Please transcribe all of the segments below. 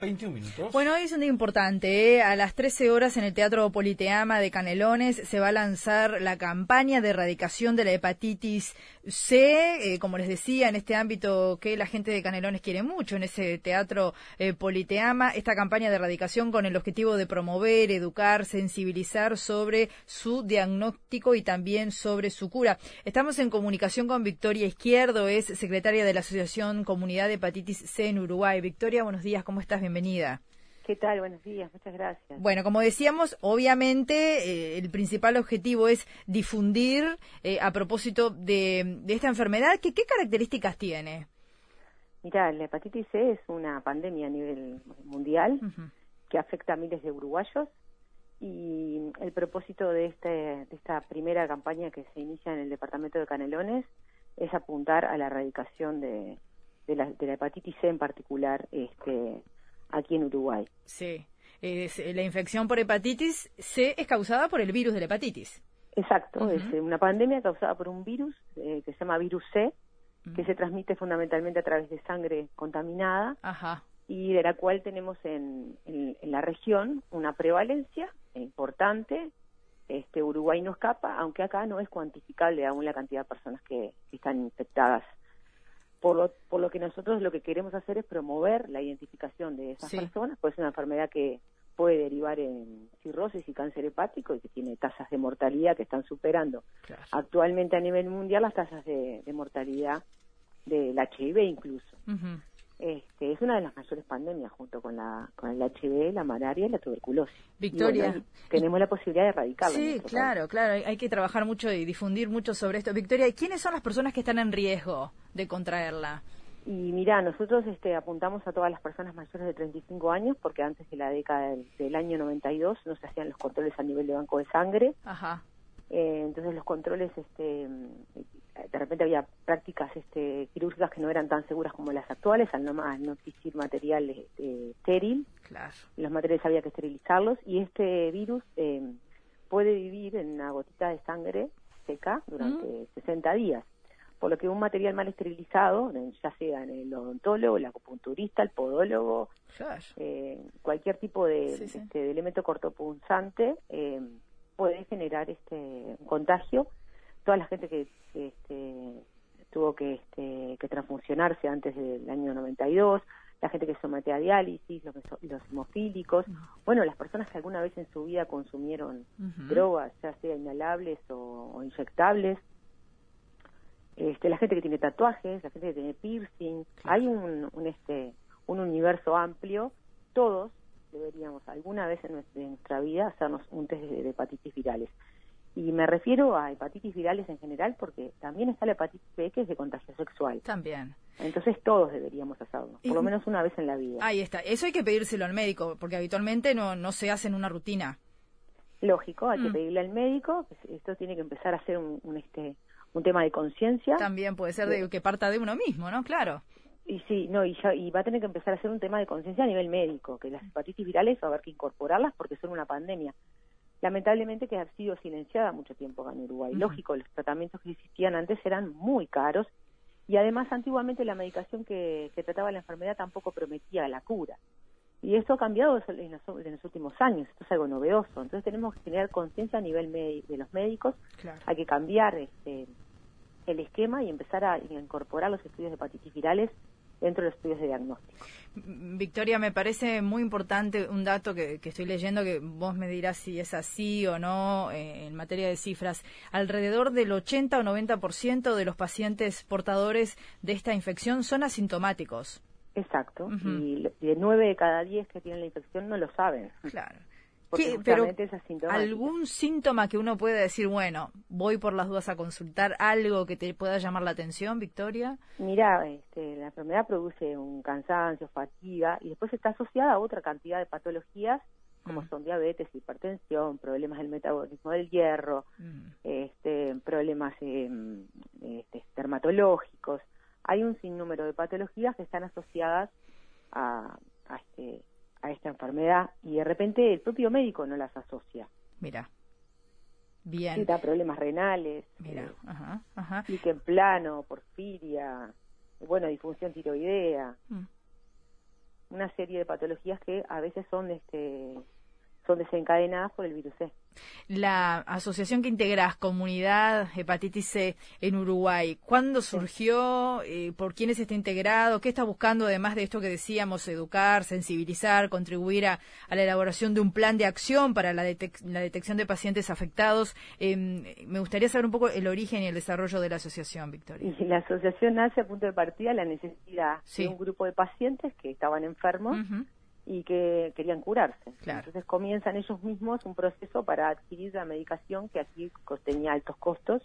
21 minutos. Bueno, hoy es un día importante. ¿eh? A las 13 horas en el Teatro Politeama de Canelones se va a lanzar la campaña de erradicación de la hepatitis C. Eh, como les decía, en este ámbito que la gente de Canelones quiere mucho, en ese Teatro eh, Politeama, esta campaña de erradicación con el objetivo de promover, educar, sensibilizar sobre su diagnóstico y también sobre su cura. Estamos en comunicación con Victoria Izquierdo, es secretaria de la Asociación Comunidad de Hepatitis C en Uruguay. Victoria, buenos días, ¿cómo estás? Bienvenida. ¿Qué tal? Buenos días, muchas gracias. Bueno, como decíamos, obviamente eh, el principal objetivo es difundir eh, a propósito de, esta enfermedad. ¿Qué, ¿Qué características tiene? Mira, la hepatitis C es una pandemia a nivel mundial que afecta a miles de uruguayos y el propósito de, este, de esta primera campaña que se inicia en el departamento de Canelones es apuntar a la erradicación de, de, la, de la hepatitis C en particular este, aquí en Uruguay. Sí. la infección por hepatitis C es causada por el virus de la hepatitis. Exacto, es una pandemia causada por un virus eh, que se llama virus C, que se transmite fundamentalmente a través de sangre contaminada Ajá. y de la cual tenemos en, en, la región una prevalencia importante. Este Uruguay no escapa, aunque acá no es cuantificable aún la cantidad de personas que están infectadas por lo, por lo que nosotros lo que queremos hacer es promover la identificación de esas personas, pues es una enfermedad que puede derivar en cirrosis y cáncer hepático y que tiene tasas de mortalidad que están superando actualmente a nivel mundial las tasas de, mortalidad del HIV incluso. Este, es una de las mayores pandemias junto con la con el HIV, la malaria y la tuberculosis. Victoria, tenemos la posibilidad de erradicarlo. Sí, claro, claro, hay, que trabajar mucho y difundir mucho sobre esto. Victoria, ¿quiénes son las personas que están en riesgo de contraerla? Y mira, nosotros este, apuntamos a todas las personas mayores de 35 años porque antes de la década del, del año 92 no se hacían los controles a nivel de banco de sangre. Ajá. Eh, entonces los controles, este, de repente había prácticas este, quirúrgicas que no eran tan seguras como las actuales, al no, más no existir material este, estéril. Claro. Los materiales había que esterilizarlos y este virus eh, puede vivir en una gotita de sangre seca durante 60 mm. días. Por lo que un material mal esterilizado, ya sea en el odontólogo, el acupunturista, el podólogo, eh, cualquier tipo de, Este, de elemento cortopunzante, eh, puede generar este contagio. Toda la gente que, este, tuvo que, este, que transfusionarse antes del año 92, la gente que somete a diálisis, los, los hemofílicos, bueno, las personas que alguna vez en su vida consumieron drogas, ya sea inhalables o, inyectables, este, la gente que tiene tatuajes, la gente que tiene piercing, hay un, un, este, un universo amplio, todos deberíamos alguna vez en nuestra, vida hacernos un test de, hepatitis virales. Y me refiero a hepatitis virales en general porque también está la hepatitis B que es de contagio sexual. También. Entonces todos deberíamos hacerlo, por lo menos una vez en la vida. Ahí está. Eso hay que pedírselo al médico porque habitualmente no, no se hace en una rutina. Lógico, hay que mm. pedirle al médico. Esto tiene que empezar a ser un, este un tema de conciencia. También puede ser de, que parta de uno mismo, ¿no? Claro. Y sí, no, y, ya, y va a tener que empezar a ser un tema de conciencia a nivel médico, que las hepatitis virales va a haber que incorporarlas porque son una pandemia. Lamentablemente que ha sido silenciada mucho tiempo en Uruguay. Lógico, los tratamientos que existían antes eran muy caros y además antiguamente la medicación que, trataba la enfermedad tampoco prometía la cura. Y esto ha cambiado en los, últimos años, esto es algo novedoso. Entonces tenemos que generar conciencia a nivel de los médicos, hay que cambiar este, el esquema y empezar a incorporar los estudios de hepatitis virales dentro de los estudios de diagnóstico. Victoria, me parece muy importante un dato que, estoy leyendo, que vos me dirás si es así o no eh, en materia de cifras. Alrededor del 80 o 90% de los pacientes portadores de esta infección son asintomáticos. Exacto, y de 9 de cada 10 que tienen la infección no lo saben. Claro pero algún síntoma que uno pueda decir, bueno, voy por las dudas a consultar algo que te pueda llamar la atención, Victoria. Mira, este, la enfermedad produce un cansancio, fatiga y después está asociada a otra cantidad de patologías como mm. son diabetes, hipertensión, problemas del metabolismo del hierro, mm. este, problemas em, este, dermatológicos. Hay un sinnúmero de patologías que están asociadas a, a este a esta enfermedad y de repente el propio médico no las asocia. Mira. Bien. Sí, da problemas renales. Mira, eh, ajá, ajá. en plano, porfiria, bueno, disfunción tiroidea. Mm. una serie de patologías que a veces son este son desencadenadas por el virus C. La asociación que integras, Comunidad Hepatitis C en Uruguay, ¿cuándo surgió? Eh, ¿Por quiénes está integrado? ¿Qué está buscando, además de esto que decíamos, educar, sensibilizar, contribuir a, la elaboración de un plan de acción para la, detección de pacientes afectados? Em, me gustaría saber un poco el origen y el desarrollo de la asociación, Victoria. la asociación nace a punto de partida la necesidad de un grupo de pacientes que estaban enfermos y que querían curarse. Entonces comienzan ellos mismos un proceso para adquirir la medicación que aquí tenía altos costos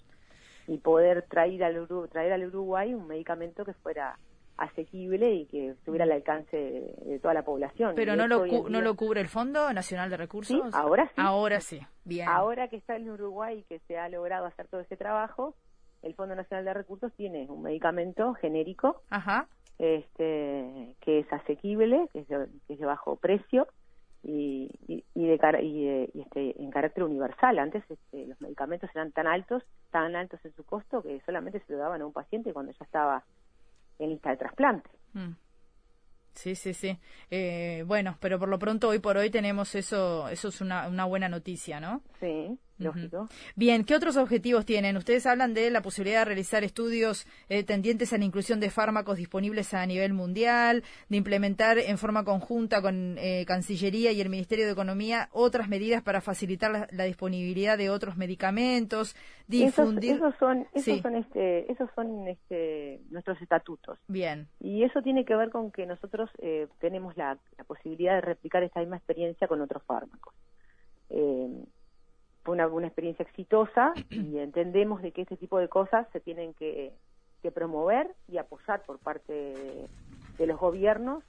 y poder traer al, traer al Uruguay un medicamento que fuera asequible y que estuviera al alcance de, toda la población. Pero no lo, no lo cubre el Fondo Nacional de Recursos. Sí, ahora sí. Ahora sí, bien. Ahora que está en Uruguay y que se ha logrado hacer todo ese trabajo, el Fondo Nacional de Recursos tiene un medicamento genérico Ajá este, que es asequible, que es de, bajo precio y, y, de, y, este, en carácter universal. Antes este, los medicamentos eran tan altos, tan altos en su costo, que solamente se lo daban a un paciente cuando ya estaba en lista de trasplante. Mm. Sí, sí, sí. Eh, bueno, pero por lo pronto hoy por hoy tenemos eso, eso es una, una buena noticia, ¿no? Sí. Bien, ¿qué otros objetivos tienen? Ustedes hablan de la posibilidad de realizar estudios eh, tendientes a la inclusión de fármacos disponibles a nivel mundial, de implementar en forma conjunta con eh, Cancillería y el Ministerio de Economía otras medidas para facilitar la, disponibilidad de otros medicamentos, difundir. Esos, son, esos son, este, esos son este, nuestros estatutos. Bien. Y eso tiene que ver con que nosotros eh, tenemos la, posibilidad de replicar esta misma experiencia con otros fármacos. Eh, fue una, una, experiencia exitosa y entendemos de que este tipo de cosas se tienen que, promover y apoyar por parte de, los gobiernos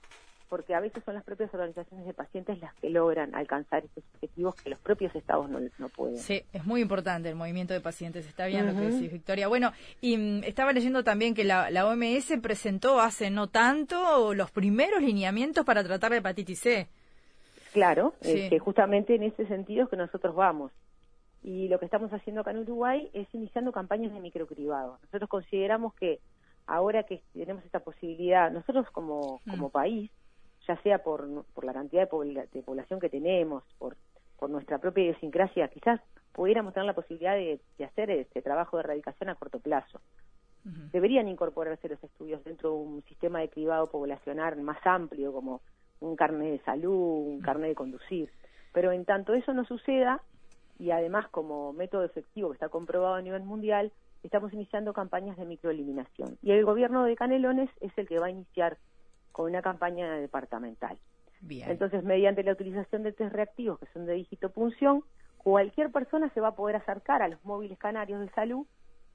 porque a veces son las propias organizaciones de pacientes las que logran alcanzar estos objetivos que los propios estados no, no pueden. Sí, es muy importante el movimiento de pacientes, está bien lo que decís, Victoria. Bueno, y mm, estaba leyendo también que la, la, OMS presentó hace no tanto los primeros lineamientos para tratar la hepatitis C. Claro, que justamente en ese sentido es que nosotros vamos. Y lo que estamos haciendo acá en Uruguay es iniciando campañas de microcribado. Nosotros consideramos que ahora que tenemos esta posibilidad, nosotros como, mm. como país, ya sea por, por la cantidad de, población que tenemos, por, por nuestra propia idiosincrasia, quizás pudiéramos tener la posibilidad de, hacer este trabajo de erradicación a corto plazo. Deberían incorporarse los estudios dentro de un sistema de cribado poblacional más amplio, como un carnet de salud, un carnet de conducir. Pero en tanto eso no suceda, y además como método efectivo que está comprobado a nivel mundial, estamos iniciando campañas de microeliminación. Y el gobierno de Canelones es el que va a iniciar con una campaña departamental. Entonces, mediante la utilización de test reactivos que son de digitopunción, cualquier persona se va a poder acercar a los móviles canarios de salud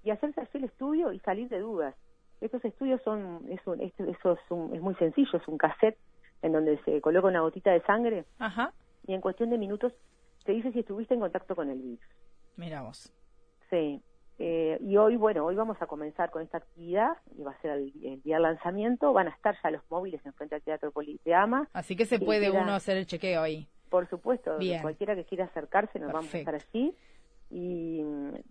y hacerse el estudio y salir de dudas. Estos estudios son, es, eso es, es muy sencillo, es un cassette en donde se coloca una gotita de sangre y en cuestión de minutos te dice si estuviste en contacto con el virus. Miramos. Sí. Eh, y hoy, bueno, hoy vamos a comenzar con esta actividad, y va a ser el, día de lanzamiento, van a estar ya los móviles en frente al Teatro Politeama. Así que se puede uno hacer el chequeo ahí. Por supuesto, cualquiera que quiera acercarse nos vamos a estar allí. Y,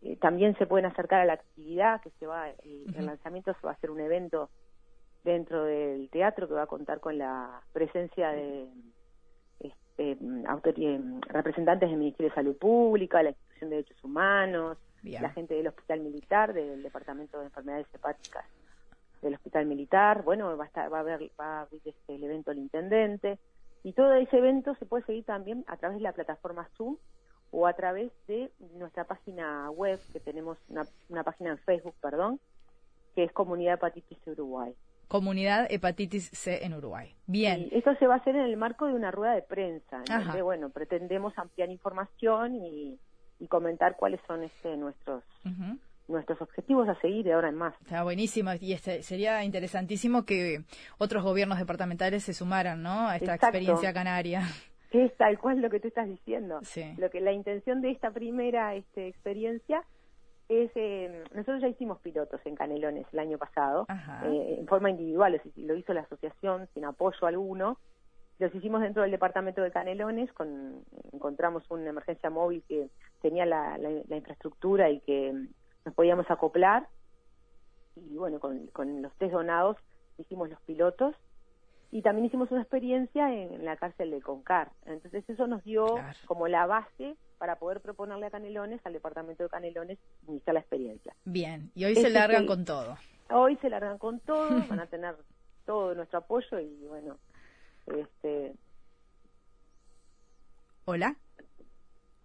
eh, también se pueden acercar a la actividad que se va, el, el lanzamiento se va a hacer un evento dentro del teatro que va a contar con la presencia de eh, representantes del Ministerio de Salud Pública, la Institución de Derechos Humanos, la gente del Hospital Militar, del Departamento de Enfermedades Hepáticas del Hospital Militar, bueno, va a, estar, va a haber, va a abrir este, el evento del intendente, y todo ese evento se puede seguir también a través de la plataforma Zoom o a través de nuestra página web, que tenemos una, una página en Facebook, perdón, que es Comunidad Hepatitis Uruguay. Comunidad Hepatitis C en Uruguay. Bien. esto se va a hacer en el marco de una rueda de prensa, donde, bueno, pretendemos ampliar información y, comentar cuáles son este, nuestros nuestros objetivos a seguir de ahora en más. Está buenísimo y este, sería interesantísimo que otros gobiernos departamentales se sumaran, ¿no? A esta experiencia canaria. Es tal cual lo que tú estás diciendo. Lo que la intención de esta primera este, experiencia es eh, nosotros ya hicimos pilotos en Canelones el año pasado eh, en forma individual lo hizo la asociación sin apoyo alguno. Los hicimos dentro del departamento de Canelones con encontramos una emergencia móvil que tenía la, la, infraestructura y que nos podíamos acoplar. Y bueno con, con los test donados hicimos los pilotos. Y también hicimos una experiencia en, la cárcel de Concar. Entonces eso nos dio como la base para poder proponerle a Canelones, al departamento de Canelones, iniciar la experiencia. Bien, y hoy se largan con todo. Hoy se largan con todo, van a tener todo nuestro apoyo y bueno, este... Hola.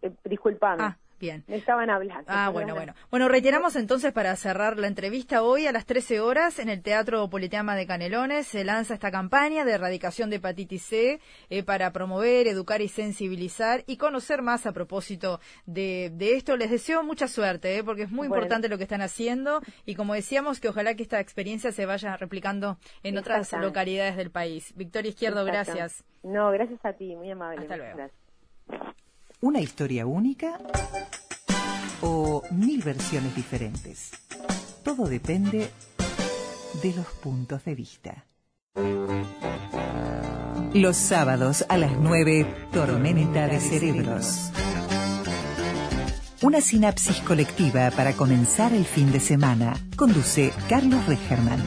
Eh, disculpame. Ah. Bien. Me estaban hablando. Ah, bueno, bueno. Bueno, reiteramos entonces para cerrar la entrevista hoy a las 13 horas en el Teatro Politeama de Canelones se lanza esta campaña de erradicación de hepatitis C eh, para promover, educar y sensibilizar y conocer más a propósito de, esto. Les deseo mucha suerte eh, porque es muy importante lo que están haciendo y como decíamos que ojalá que esta experiencia se vaya replicando en otras localidades del país. Victoria Izquierdo, gracias. No, gracias a ti, muy amable. Hasta luego. ¿Una historia única o mil versiones diferentes? Todo depende de los puntos de vista. Los sábados a las 9, Tormenta de Cerebros. Una sinapsis colectiva para comenzar el fin de semana. Conduce Carlos Regerman.